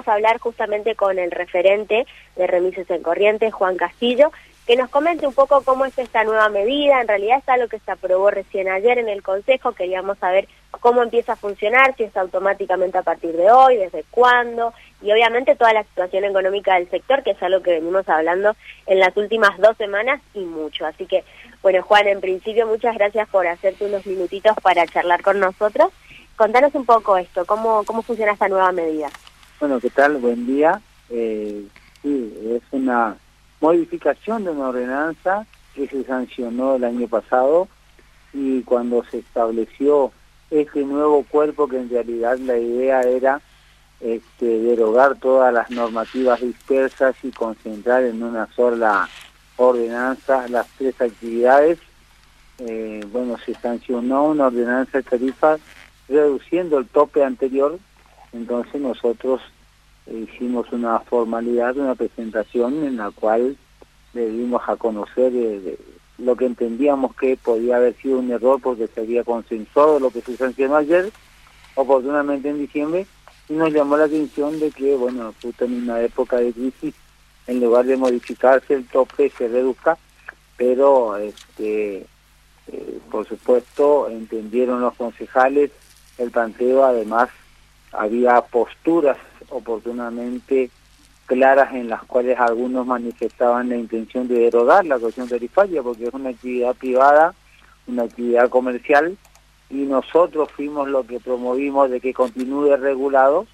queríamos hablar justamente con el referente de Remises en Corrientes, Juan Castillo, que nos comente un poco cómo es esta nueva medida. En realidad es algo que se aprobó recién ayer en el Consejo. Queríamos saber cómo empieza a funcionar, si es automáticamente a partir de hoy, desde cuándo, y obviamente toda la situación económica del sector, que es algo que venimos hablando en las últimas dos semanas y mucho. Así que, bueno, Juan, en principio muchas gracias por hacerte unos minutitos para charlar con nosotros. Contanos un poco esto, cómo, cómo funciona esta nueva medida. Bueno, ¿qué tal? Buen día. Eh, sí, es una modificación de una ordenanza que se sancionó el año pasado y cuando se estableció este nuevo cuerpo que en realidad la idea era este, derogar todas las normativas dispersas y concentrar en una sola ordenanza las tres actividades. Eh, bueno, se sancionó una ordenanza de tarifas reduciendo el tope anterior, entonces nosotros hicimos una formalidad, una presentación en la cual le dimos a conocer eh, lo que entendíamos que podía haber sido un error porque se había consensuado lo que se sancionó ayer, oportunamente en diciembre, y nos llamó la atención de que, bueno, justo en una época de crisis, en lugar de modificarse el tope se reduzca, pero este eh, por supuesto entendieron los concejales el planteo, además había posturas oportunamente claras en las cuales algunos manifestaban la intención de derogar la cuestión tarifaria porque es una actividad privada, una actividad comercial y nosotros fuimos lo que promovimos de que continúe regulado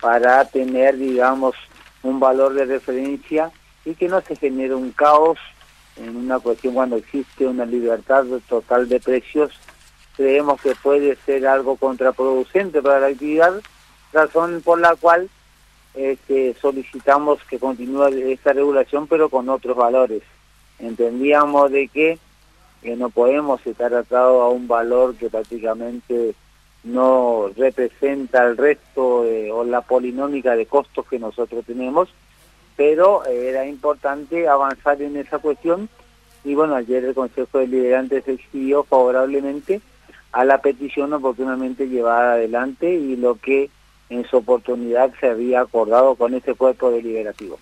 para tener, digamos, un valor de referencia y que no se genere un caos en una cuestión cuando existe una libertad total de precios. Creemos que puede ser algo contraproducente para la actividad razón por la cual solicitamos que continúe esta regulación, pero con otros valores. Entendíamos de que, no podemos estar atados a un valor que prácticamente no representa el resto o la polinómica de costos que nosotros tenemos, pero era importante avanzar en esa cuestión y bueno, ayer el Consejo Deliberante se expidió favorablemente a la petición oportunamente llevada adelante y lo que en su oportunidad se había acordado con ese cuerpo deliberativo.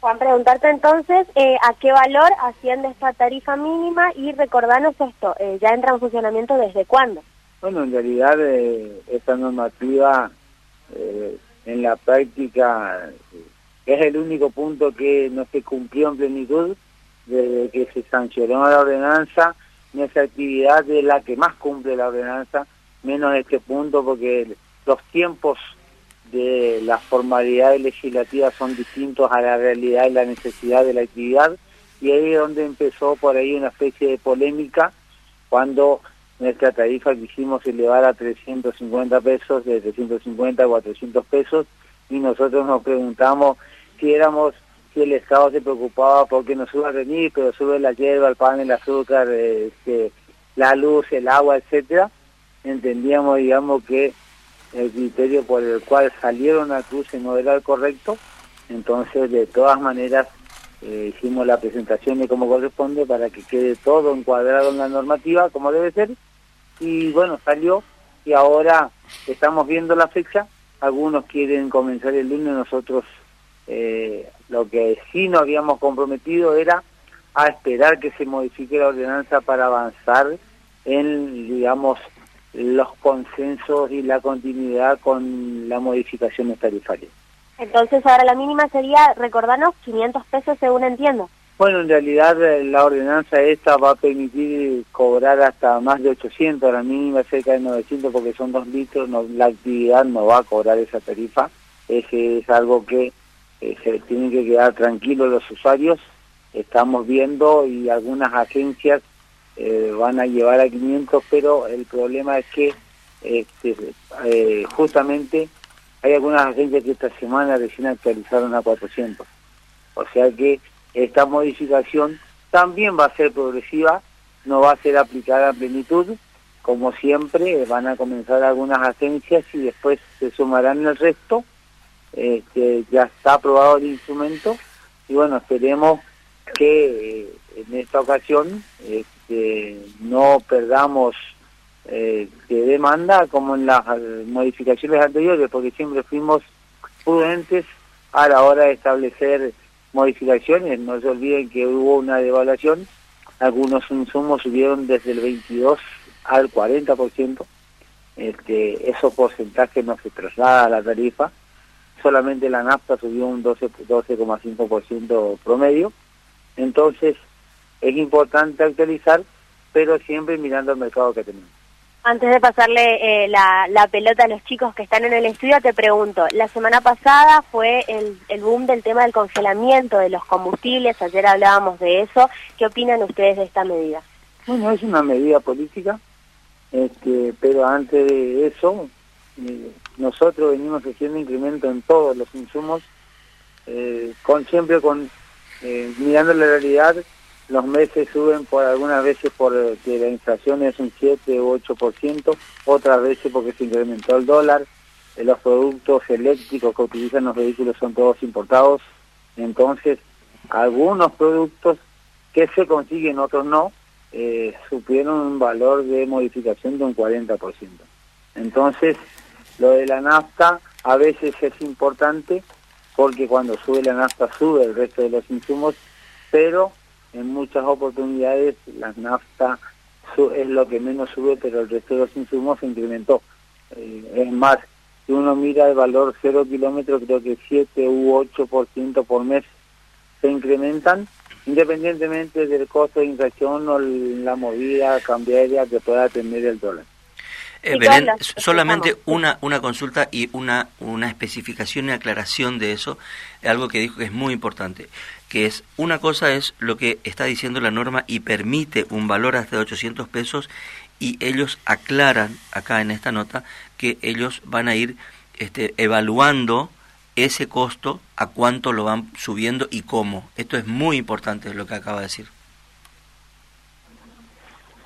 Juan, preguntarte entonces eh, a qué valor asciende esta tarifa mínima y recordarnos esto, eh, ¿ya entra en funcionamiento desde cuándo? Bueno, en realidad eh, esta normativa en la práctica es el único punto que no se cumplió en plenitud desde que se sancionó la ordenanza, en esa actividad es la que más cumple la ordenanza, menos este punto porque los tiempos de las formalidades legislativas son distintos a la realidad y la necesidad de la actividad. Y ahí es donde empezó por ahí una especie de polémica cuando nuestra tarifa quisimos elevar a 350 pesos, de 350 a 400 pesos y nosotros nos preguntamos si éramos si el Estado se preocupaba porque nos suba venir, pero sube la hierba, el pan, el azúcar, este, la luz, el agua, etcétera, entendíamos, digamos, que el criterio por el cual salieron a cruce no era el correcto, entonces de todas maneras eh, hicimos la presentación de cómo corresponde para que quede todo encuadrado en la normativa como debe ser. Y bueno, salió. Y ahora estamos viendo la fecha, algunos quieren comenzar el lunes, nosotros eh, lo que sí nos habíamos comprometido era a esperar que se modifique la ordenanza para avanzar en, digamos, los consensos y la continuidad con la modificación tarifaria. Entonces ahora la mínima sería, recordarnos, 500 pesos según entiendo. Bueno, en realidad eh, la ordenanza esta va a permitir cobrar hasta más de 800, la mínima cerca de 900 porque son dos litros, la actividad no va a cobrar esa tarifa, ese es algo que eh, se tienen que quedar tranquilos los usuarios, estamos viendo y algunas agencias eh, van a llevar a 500, pero el problema es que este, eh, justamente hay algunas agencias que esta semana recién actualizaron a 400. O sea que esta modificación también va a ser progresiva, no va a ser aplicada a plenitud, como siempre van a comenzar algunas agencias y después se sumarán el resto, este, ya está aprobado el instrumento y bueno, esperemos que eh, en esta ocasión este, no perdamos eh, de demanda como en las modificaciones anteriores, porque siempre fuimos prudentes a la hora de establecer modificaciones. No se olviden que hubo una devaluación, algunos insumos subieron desde el 22 al 40%, este, esos porcentajes no se traslada a la tarifa, solamente la nafta subió un 12,5% promedio, entonces es importante actualizar, pero siempre mirando el mercado que tenemos. Antes de pasarle eh, la, pelota a los chicos que están en el estudio, te pregunto, la semana pasada fue el, el, boom del tema del congelamiento de los combustibles, ayer hablábamos de eso, ¿qué opinan ustedes de esta medida? Bueno, es una medida política, este, pero antes de eso, eh, nosotros venimos haciendo incremento en todos los insumos, eh, con siempre con mirando la realidad los meses suben por algunas veces porque la inflación es un 7 u 8%, otras veces porque se incrementó el dólar, eh, los productos eléctricos que utilizan los vehículos son todos importados, entonces algunos productos que se consiguen, otros no, eh, supieron un valor de modificación de un 40%. Entonces, lo de la nafta a veces es importante porque cuando sube la nafta sube el resto de los insumos, pero en muchas oportunidades la nafta es lo que menos sube, pero el resto de los insumos se incrementó. Eh, es más, si uno mira el valor cero kilómetros, creo que 7 u 8% por mes se incrementan, independientemente del costo de inflación o la movida cambiaria que pueda tener el dólar. Eh, Belén, solamente una, una consulta y una, una especificación y aclaración de eso, algo que dijo que es muy importante, que es, una cosa es lo que está diciendo la norma y permite un valor hasta de 800 pesos y ellos aclaran acá en esta nota que ellos van a ir este, evaluando ese costo, a cuánto lo van subiendo y cómo. Esto es muy importante lo que acaba de decir.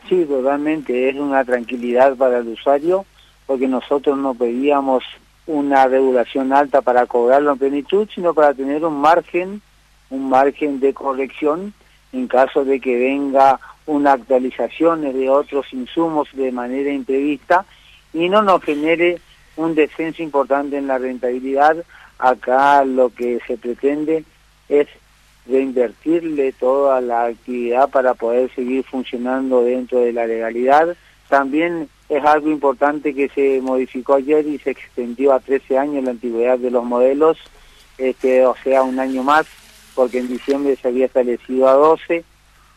Sí, totalmente, es una tranquilidad para el usuario, porque nosotros no pedíamos una regulación alta para cobrarlo en plenitud, sino para tener un margen, un margen de corrección en caso de que venga una actualización de otros insumos de manera imprevista y no nos genere un descenso importante en la rentabilidad. Acá lo que se pretende es de invertirle toda la actividad para poder seguir funcionando dentro de la legalidad. También es algo importante que se modificó ayer y se extendió a 13 años la antigüedad de los modelos, este, o sea, un año más, porque en diciembre se había establecido a 12.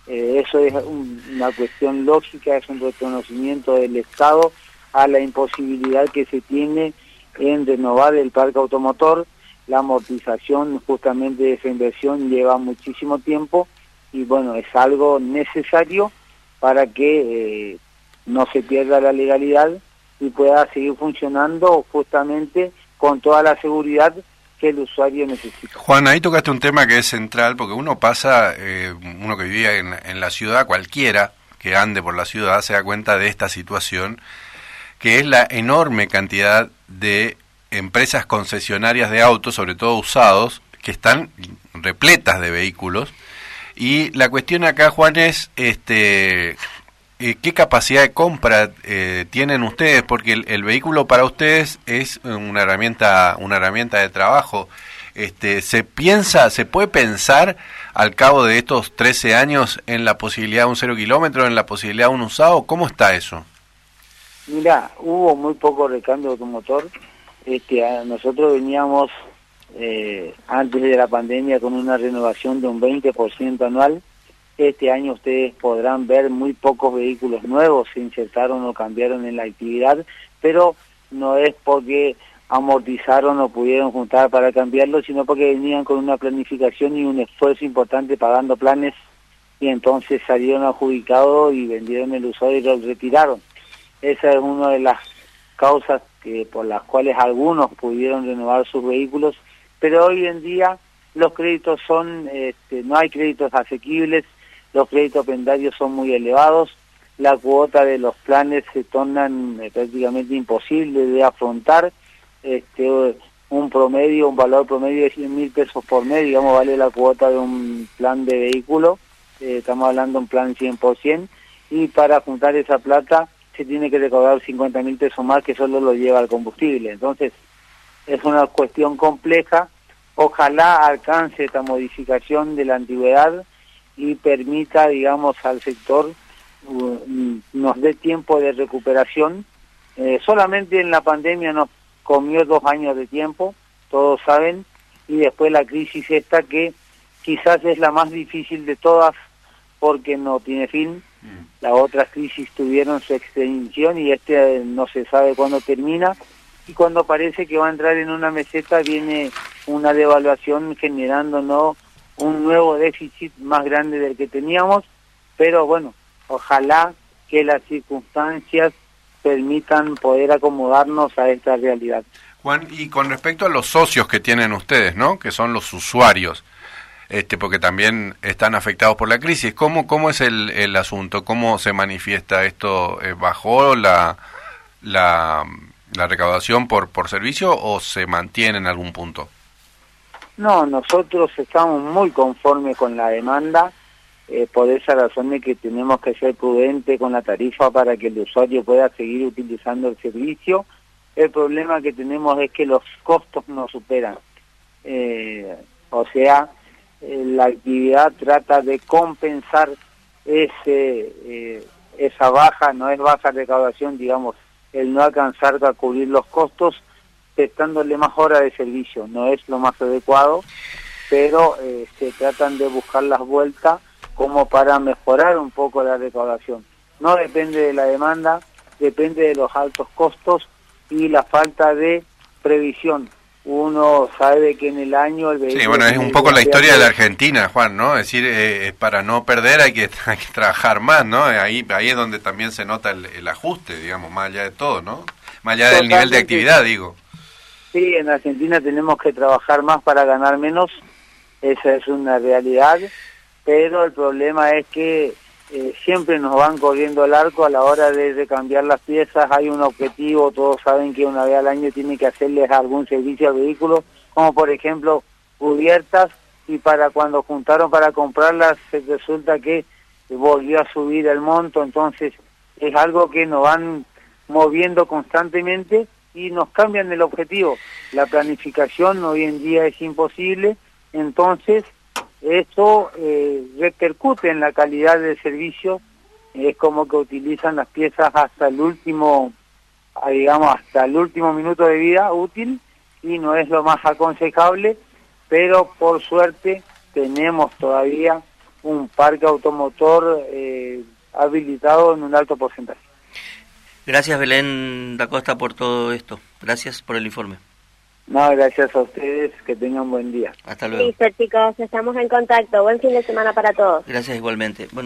Eh, eso es una cuestión lógica, es un reconocimiento del Estado a la imposibilidad que se tiene en renovar el parque automotor la amortización justamente de esa inversión lleva muchísimo tiempo y bueno, es algo necesario para que eh, no se pierda la legalidad y pueda seguir funcionando justamente con toda la seguridad que el usuario necesita. Juan, ahí tocaste un tema que es central, porque uno pasa, eh, uno que vivía en, en la ciudad, cualquiera que ande por la ciudad, se da cuenta de esta situación, que es la enorme cantidad de empresas concesionarias de autos, sobre todo usados, que están repletas de vehículos. Y la cuestión acá, Juan, es este, eh, qué capacidad de compra eh, tienen ustedes, porque el, vehículo para ustedes es una herramienta, una herramienta de trabajo. Este, ¿Se piensa, se puede pensar al cabo de estos 13 años en la posibilidad de un cero kilómetro, en la posibilidad de un usado? ¿Cómo está eso? Mira, hubo muy poco recambio automotor este, nosotros veníamos eh, antes de la pandemia con una renovación de un 20% anual. Este año ustedes podrán ver muy pocos vehículos nuevos se insertaron o cambiaron en la actividad, pero no es porque amortizaron o pudieron juntar para cambiarlo, sino porque venían con una planificación y un esfuerzo importante pagando planes y entonces salieron adjudicados y vendieron el usuario y lo retiraron. Esa es una de las causas que por las cuales algunos pudieron renovar sus vehículos, pero hoy en día los créditos son, este, no hay créditos asequibles, los créditos pendarios son muy elevados, la cuota de los planes se tornan eh, prácticamente imposible de afrontar, este, un promedio, un valor promedio de 100 mil pesos por mes, digamos, vale la cuota de un plan de vehículo, eh, estamos hablando de un plan 100%, y para juntar esa plata se tiene que recaudar 50 mil pesos más que solo lo lleva al combustible. Entonces, es una cuestión compleja. Ojalá alcance esta modificación de la antigüedad y permita, digamos, al sector, uh, nos dé tiempo de recuperación. Eh, solamente en la pandemia nos comió dos años de tiempo, todos saben, y después la crisis esta que quizás es la más difícil de todas porque no tiene fin. Mm. Las otras crisis tuvieron su extensión y este no se sabe cuándo termina. Y cuando parece que va a entrar en una meseta viene una devaluación generando ¿no? un nuevo déficit más grande del que teníamos. Pero bueno, ojalá que las circunstancias permitan poder acomodarnos a esta realidad. Juan, y con respecto a los socios que tienen ustedes, ¿no? Que son los usuarios, este, porque también están afectados por la crisis. ¿Cómo, cómo es el, el asunto? ¿Cómo se manifiesta esto? Eh, ¿Bajó la, la, la, recaudación por, por servicio o se mantiene en algún punto? No, nosotros estamos muy conformes con la demanda, eh, por esa razón de que tenemos que ser prudentes con la tarifa para que el usuario pueda seguir utilizando el servicio. El problema que tenemos es que los costos nos superan. Eh, o sea, la actividad trata de compensar ese eh, esa baja, no es baja recaudación, digamos, el no alcanzar a cubrir los costos, prestándole más horas de servicio, no es lo más adecuado, pero eh, se tratan de buscar las vueltas como para mejorar un poco la recaudación. No depende de la demanda, depende de los altos costos y la falta de previsión uno sabe que en el año el Sí, bueno, es un poco la historia de la Argentina, Juan, ¿no? Es decir, eh, para no perder hay que, hay que trabajar más, ¿no? Ahí, ahí es donde también se nota el, ajuste, digamos, más allá de todo, ¿no? Más allá del nivel de actividad, digo. Sí, en Argentina tenemos que trabajar más para ganar menos, esa es una realidad, pero el problema es que eh, siempre nos van corriendo el arco a la hora de, cambiar las piezas, hay un objetivo, todos saben que una vez al año tiene que hacerles algún servicio al vehículo, como por ejemplo cubiertas, y para cuando juntaron para comprarlas resulta que volvió a subir el monto, entonces es algo que nos van moviendo constantemente y nos cambian el objetivo. La planificación hoy en día es imposible, entonces eso eh, repercute en la calidad del servicio, es como que utilizan las piezas hasta el último, ah, digamos, hasta el último minuto de vida útil y no es lo más aconsejable, pero por suerte tenemos todavía un parque automotor eh, habilitado en un alto porcentaje. Gracias Belén da Costa por todo esto. Gracias por el informe. No, gracias a ustedes, que tengan buen día. Hasta luego. Listo, chicos, estamos en contacto. Buen fin de semana para todos. Gracias igualmente. Bueno,